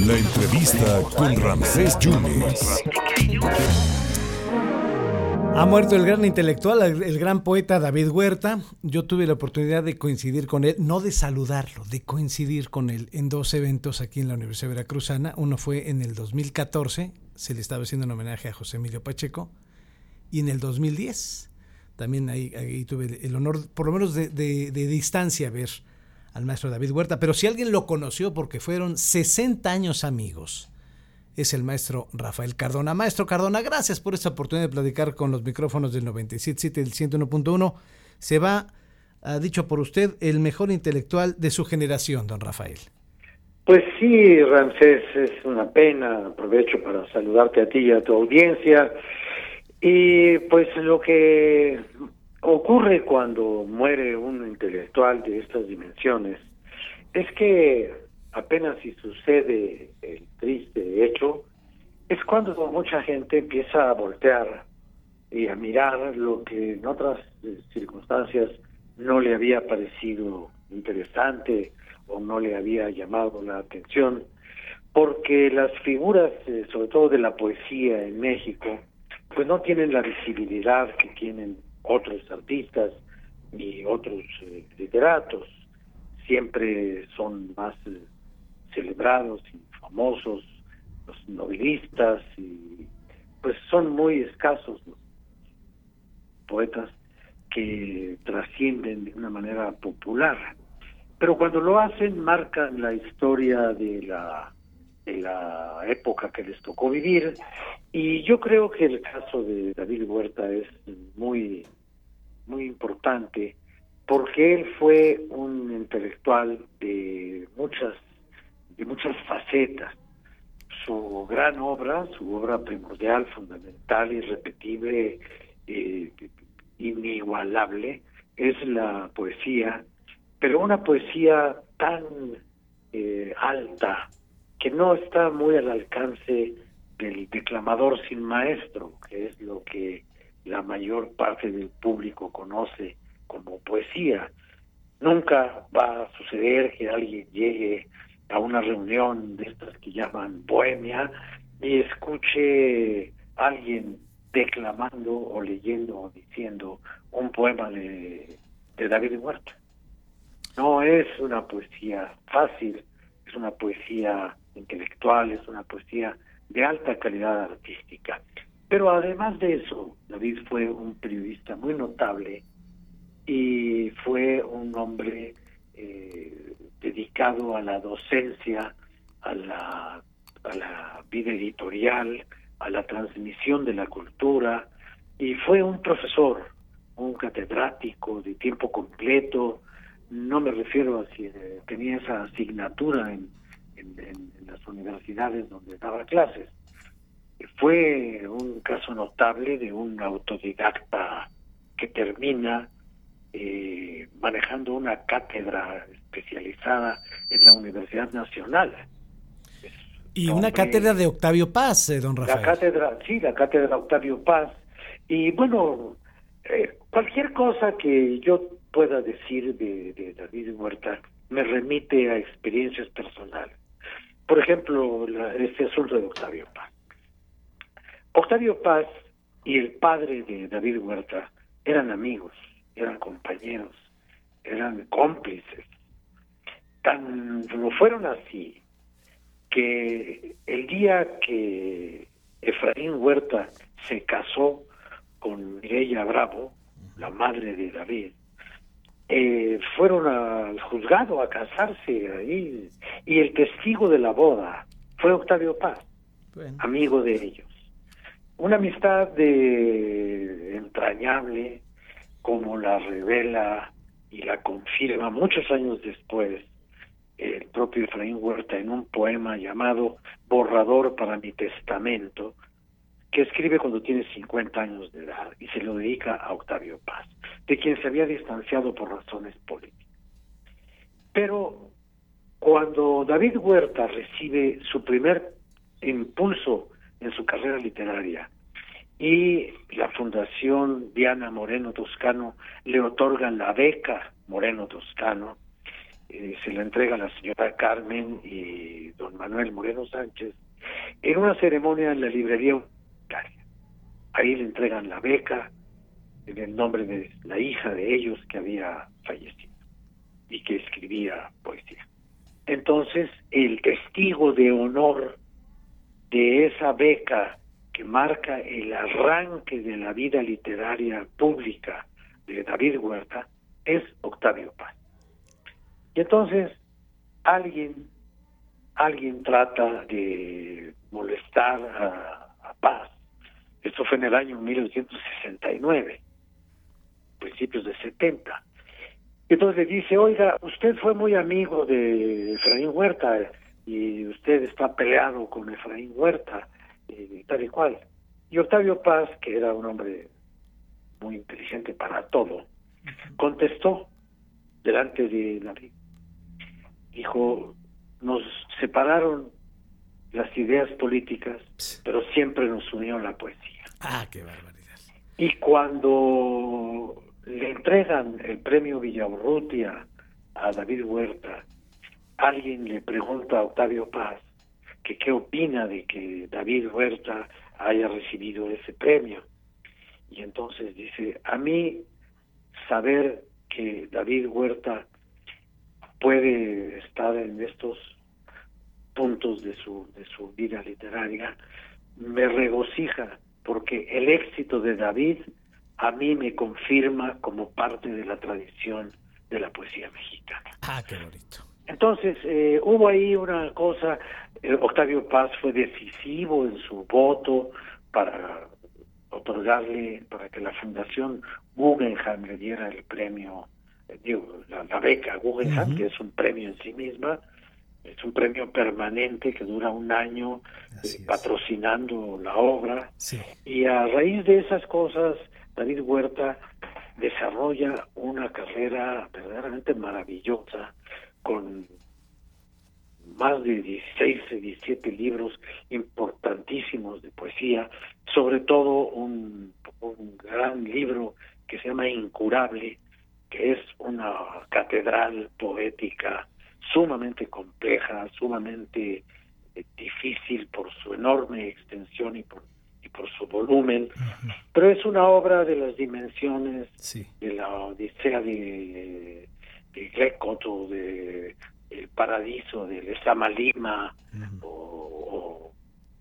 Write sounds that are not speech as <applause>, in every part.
La entrevista con Ramsés Yunes. Ha muerto el gran intelectual, el gran poeta David Huerta. Yo tuve la oportunidad de coincidir con él, no de saludarlo, de coincidir con él en dos eventos aquí en la Universidad Veracruzana. Uno fue en el 2014, se le estaba haciendo un homenaje a José Emilio Pacheco, y en el 2010 también ahí, tuve el honor, por lo menos de, de, de distancia, ver al maestro David Huerta. Pero si alguien lo conoció porque fueron 60 años amigos es el maestro Rafael Cardona. Maestro Cardona, gracias por esta oportunidad de platicar con los micrófonos del 97.7 y del 101.1. Se va, ha dicho por usted, el mejor intelectual de su generación, don Rafael. Pues sí, Ramsés, es una pena. Aprovecho para saludarte a ti y a tu audiencia. Y pues lo que ocurre cuando muere un intelectual de estas dimensiones es que apenas si sucede el triste hecho, es cuando mucha gente empieza a voltear y a mirar lo que en otras eh, circunstancias no le había parecido interesante o no le había llamado la atención, porque las figuras, eh, sobre todo de la poesía en México, pues no tienen la visibilidad que tienen otros artistas ni otros eh, literatos. Siempre son más celebrados y famosos, los novelistas, y pues son muy escasos los poetas que trascienden de una manera popular. Pero cuando lo hacen, marcan la historia de la, de la época que les tocó vivir. Y yo creo que el caso de David Huerta es muy, muy importante porque él fue un intelectual de muchas de muchas facetas. Su gran obra, su obra primordial, fundamental, irrepetible, eh, inigualable, es la poesía, pero una poesía tan eh, alta que no está muy al alcance del declamador sin maestro, que es lo que la mayor parte del público conoce como poesía. Nunca va a suceder que alguien llegue a una reunión de estas que llaman bohemia y escuche a alguien declamando o leyendo o diciendo un poema de, de David Huerta. No es una poesía fácil, es una poesía intelectual, es una poesía de alta calidad artística. Pero además de eso, David fue un periodista muy notable y fue un hombre eh, dedicado a la docencia, a la, a la vida editorial, a la transmisión de la cultura, y fue un profesor, un catedrático de tiempo completo, no me refiero a si tenía esa asignatura en, en, las universidades donde daba clases. Fue un caso notable de un autodidacta que termina eh, manejando una cátedra especializada en la Universidad Nacional. Y una cátedra de Octavio Paz, eh, don Rafael. La cátedra, sí, la cátedra Octavio Paz. Y bueno, eh, cualquier cosa que yo pueda decir de, David Huerta me remite a experiencias personales. Por ejemplo, este asunto de Octavio Paz. Octavio Paz y el padre de David Huerta eran amigos eran compañeros, eran cómplices. Tan lo fueron así que el día que Efraín Huerta se casó con Mireya Bravo, la madre de David, eh, fueron al juzgado a casarse ahí y el testigo de la boda fue Octavio Paz, amigo de ellos. Una amistad de entrañable, como la revela y la confirma muchos años después el propio Efraín Huerta en un poema llamado Borrador para mi testamento, que escribe cuando tiene 50 años de edad y se lo dedica a Octavio Paz, de quien se había distanciado por razones políticas. Pero cuando David Huerta recibe su primer impulso en su carrera literaria y la Fundación Diana Moreno Toscano le otorga la beca Moreno Toscano. eh, se la entrega la señora Carmen y don Manuel Moreno Sánchez en una ceremonia en la librería universitaria. Ahí le entregan la beca en el nombre de la hija de ellos que había fallecido y que escribía poesía. Entonces, el testigo de honor de esa beca que marca el arranque de la vida literaria pública de David Huerta es Octavio Paz. Y entonces alguien alguien trata de molestar a, Paz. Esto fue en el año 1969, principios de 70. Entonces le dice, oiga, usted fue muy amigo de Efraín Huerta y usted está peleado con Efraín Huerta y tal y cual. Y Octavio Paz, que era un hombre muy inteligente para todo, contestó delante de David. Dijo, nos separaron las ideas políticas, pero siempre nos unió la poesía. Ah, qué barbaridad. Y cuando le entregan el premio Villaurrutia a David Huerta, alguien le pregunta a Octavio Paz que qué opina de que David Huerta haya recibido ese premio. Y entonces dice, a mí saber que David Huerta puede estar en estos puntos de su, de su vida literaria, me regocija porque el éxito de David a mí me confirma como parte de la tradición de la poesía mexicana. Ah, qué bonito. Entonces, eh, hubo ahí una cosa, eh, Octavio Paz fue decisivo en su voto para otorgarle, para que la Fundación Guggenheim le diera el premio, eh, digo, la, beca Guggenheim, que es un premio en sí misma, es un premio permanente que dura un año patrocinando la obra. Y a raíz de esas cosas, David Huerta desarrolla una carrera verdaderamente maravillosa con más de 16, 17 libros importantísimos de poesía, sobre todo un, gran libro que se llama Incurable, que es una catedral poética sumamente compleja, sumamente eh, difícil por su enorme extensión y por y por su volumen, pero es una obra de las dimensiones de la Odisea de, de Greco, de El Paradiso, de Lezama Lima, o,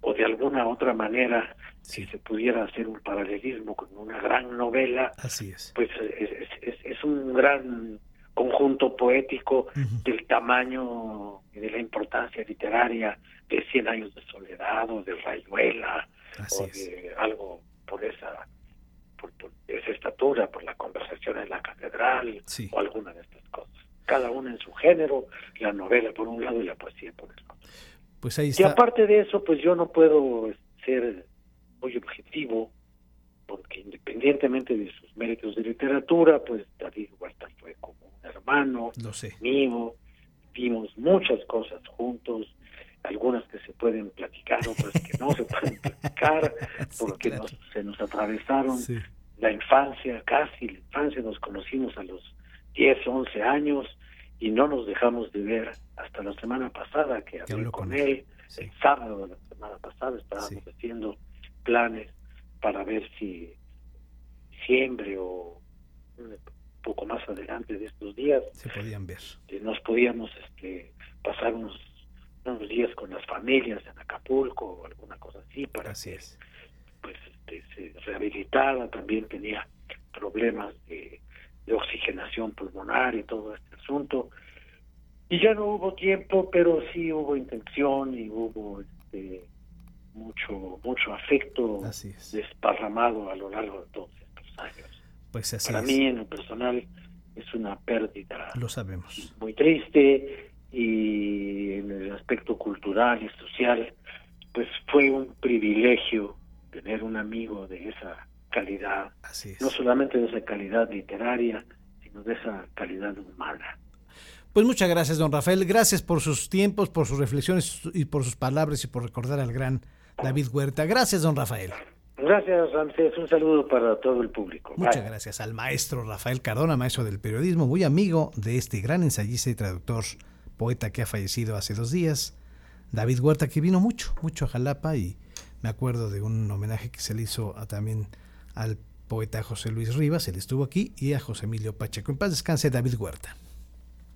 o, de alguna otra manera, si se pudiera hacer un paralelismo con una gran novela, Así es. pues es, es, es un gran conjunto poético del tamaño y de la importancia literaria de Cien años de soledad o de Rayuela o de algo por esa por, esa estatura, por la conversación en la catedral o alguna de estas cosas. Cada una en su género, la novela por un lado y la poesía por el otro. Pues ahí está. Y aparte de eso, pues yo no puedo ser muy objetivo porque independientemente de sus méritos de literatura, pues David Huerta fue como un hermano mío, vimos muchas cosas juntos, algunas que se pueden platicar, otras que no se pueden platicar, <laughs> porque se nos atravesaron la infancia, casi la infancia, nos conocimos a los 10, 11 años y no nos dejamos de ver hasta la semana pasada que hablé con, él, el sábado de la semana pasada estábamos haciendo planes para ver si diciembre o un poco más adelante de estos días se podían ver. nos podíamos este pasar unos, unos días con las familias en Acapulco o alguna cosa así para así es. pues este, se rehabilitara también tenía problemas de, de oxigenación pulmonar y todo este asunto y ya no hubo tiempo pero sí hubo intención y hubo este mucho mucho afecto desparramado a lo largo de todos estos años. Pues Para mí, en lo personal, es una pérdida. Lo sabemos. Muy triste y en el aspecto cultural y social, pues fue un privilegio tener un amigo de esa calidad. No solamente de esa calidad literaria, sino de esa calidad humana. Pues muchas gracias, don Rafael. Gracias por sus tiempos, por sus reflexiones y por sus palabras y por recordar al gran David Huerta. Gracias, don Rafael. Gracias, Ramsés. Un saludo para todo el público. Muchas gracias al maestro Rafael Cardona, maestro del periodismo, muy amigo de este gran ensayista y traductor, poeta que ha fallecido hace dos días, David Huerta, que vino mucho, mucho a Jalapa y me acuerdo de un homenaje que se le hizo también al poeta José Luis Rivas, él estuvo aquí, y a José Emilio Pacheco. En paz descanse David Huerta.